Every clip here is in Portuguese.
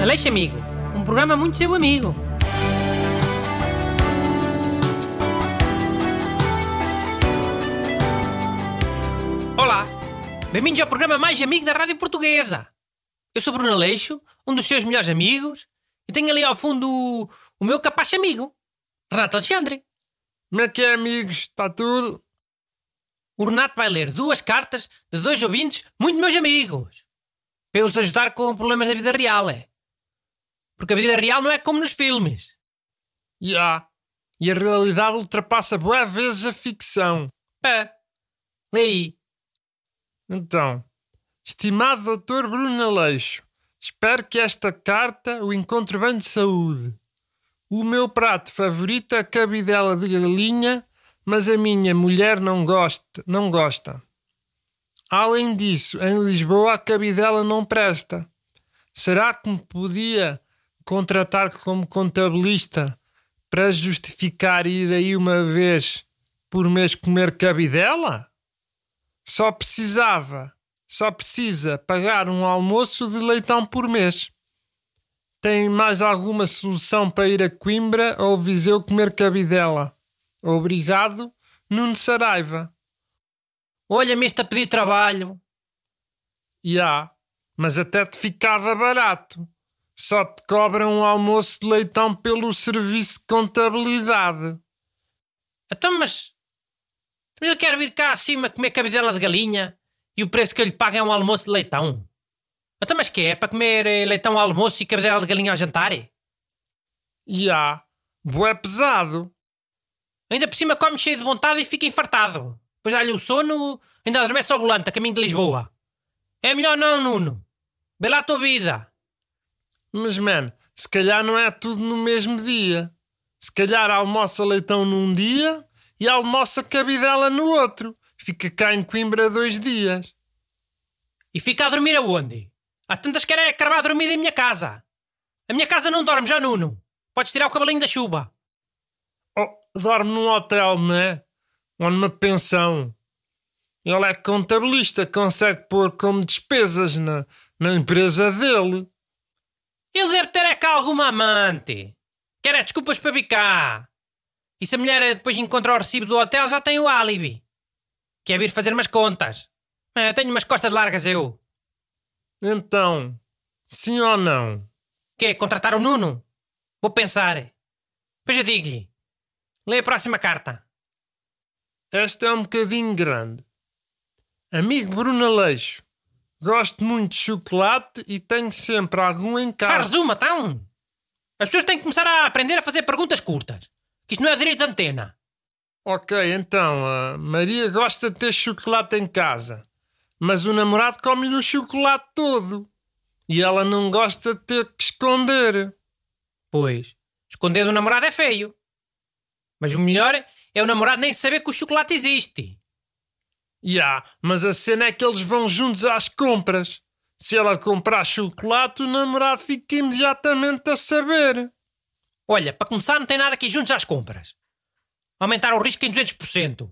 Aleixo Amigo, um programa muito seu amigo. Olá, bem-vindos ao programa mais amigo da Rádio Portuguesa. Eu sou Bruno Aleixo, um dos seus melhores amigos, e tenho ali ao fundo o, o meu capaz amigo, Renato Alexandre. Como é que é, amigos? Está tudo? O Renato vai ler duas cartas de dois ouvintes muito meus amigos. Para os ajudar com problemas da vida real, é. Porque a vida real não é como nos filmes. Ya. Yeah. E a realidade ultrapassa boa vezes a ficção. É. Lê aí. Então, estimado Dr. Bruno Aleixo, espero que esta carta o encontre bem de saúde. O meu prato favorito é a cabidela de galinha, mas a minha mulher não gosta, não gosta. Além disso, em Lisboa a cabidela não presta. Será que me podia contratar como contabilista para justificar ir aí uma vez por mês comer cabidela? Só precisava, só precisa pagar um almoço de leitão por mês. Tem mais alguma solução para ir a Coimbra ou Viseu comer cabidela? Obrigado, Nuno Saraiva. Olha-me este a pedir trabalho. Já, yeah, mas até te ficava barato. Só te cobram um almoço de leitão pelo serviço de contabilidade. Então, mas. Ele quer vir cá acima comer cabidela de galinha e o preço que eu lhe pago é um almoço de leitão. Então, mas que é? Para comer eh, leitão ao almoço e cabidela de galinha ao jantar? Já. Yeah. Boé pesado. Ainda por cima come cheio de vontade e fica infartado. Depois dá-lhe o sono, ainda adormece ao volante a caminho de Lisboa. É melhor não, Nuno. Vê lá a tua vida. Mas, man, se calhar não é tudo no mesmo dia. Se calhar almoça leitão num dia e almoça cabidela no outro. Fica cá em Coimbra dois dias. E fica a dormir aonde? Há tantas que era acabar dormir em minha casa. A minha casa não dorme já, Nuno. Podes tirar o cabelinho da chuva. Oh, dorme num hotel, não é? Ou numa pensão. Ele é contabilista, consegue pôr como despesas na, na empresa dele. Ele deve ter é cá alguma amante. Quer é desculpas para bicar. E se a mulher depois encontrar o recibo do hotel, já tem o álibi. Quer vir fazer umas contas. É, tenho umas costas largas eu. Então, sim ou não? Quer contratar o Nuno? Vou pensar. Depois eu digo-lhe. Lê a próxima carta. Esta é um bocadinho grande. Amigo Bruno Aleixo, gosto muito de chocolate e tenho sempre algum em casa. Faz uma, então. As pessoas têm que começar a aprender a fazer perguntas curtas. Que isto não é direito de antena. Ok, então, a Maria gosta de ter chocolate em casa, mas o namorado come-lhe o chocolate todo. E ela não gosta de ter que esconder. Pois, esconder do namorado é feio. Mas o melhor é o namorado nem saber que o chocolate existe. Ya, mas a cena é que eles vão juntos às compras. Se ela comprar chocolate, o namorado fica imediatamente a saber. Olha, para começar, não tem nada aqui juntos às compras. Aumentar o risco em 200%.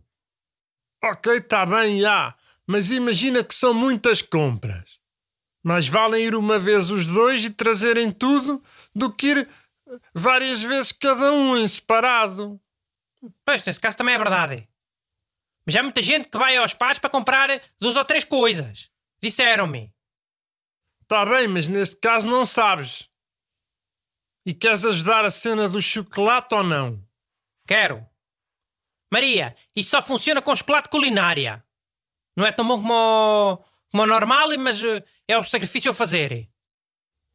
Ok, está bem, já. Mas imagina que são muitas compras. Mais valem ir uma vez os dois e trazerem tudo do que ir várias vezes cada um em separado. Pois, nesse caso também é verdade. Mas há muita gente que vai aos pais para comprar duas ou três coisas. Disseram-me. Está bem, mas neste caso não sabes. E queres ajudar a cena do chocolate ou não? Quero. Maria, isso só funciona com chocolate culinária. Não é tão bom como o, como o normal, mas eh, é o sacrifício a fazer.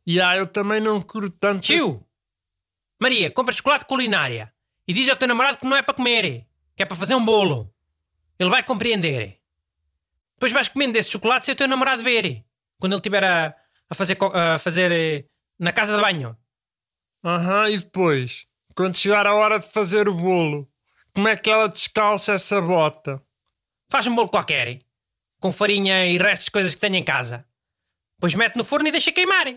E ah, eu também não curto tanto. Tio! Maria, compra chocolate culinária e diz ao teu namorado que não é para comer, que é para fazer um bolo. Ele vai compreender. Depois vais comendo esse chocolate sem o teu namorado ver. Quando ele estiver a, a, fazer, a fazer eh, na casa de banho. Aham, uhum, e depois? Quando chegar a hora de fazer o bolo, como é que ela descalça essa bota? Faz um bolo qualquer, com farinha e restos de coisas que tenha em casa. Depois mete no forno e deixa queimar.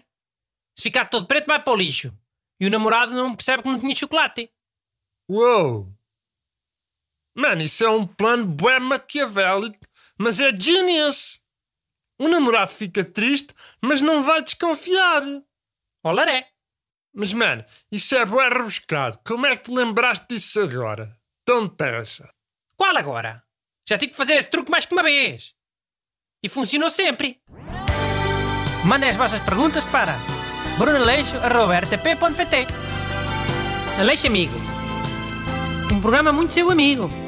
Se ficar todo preto, vai para o lixo. E o namorado não percebe que não tinha chocolate. Uou! Mano, isso é um plano bué maquiavélico, mas é genius! O namorado fica triste, mas não vai desconfiar. Olaré. Mas, mano, isso é bué rebuscado. Como é que te lembraste disso agora? Tão depressa. Qual agora? Já tive que fazer esse truque mais que uma vez. E funcionou sempre. Mandem as vossas perguntas para brunaleixo.rtp.pt Aleixo Amigo. Um programa muito seu amigo.